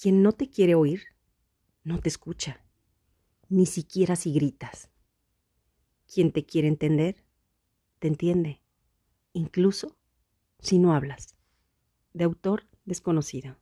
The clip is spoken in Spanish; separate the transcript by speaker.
Speaker 1: Quien no te quiere oír, no te escucha, ni siquiera si gritas. Quien te quiere entender, te entiende, incluso si no hablas. De autor desconocido.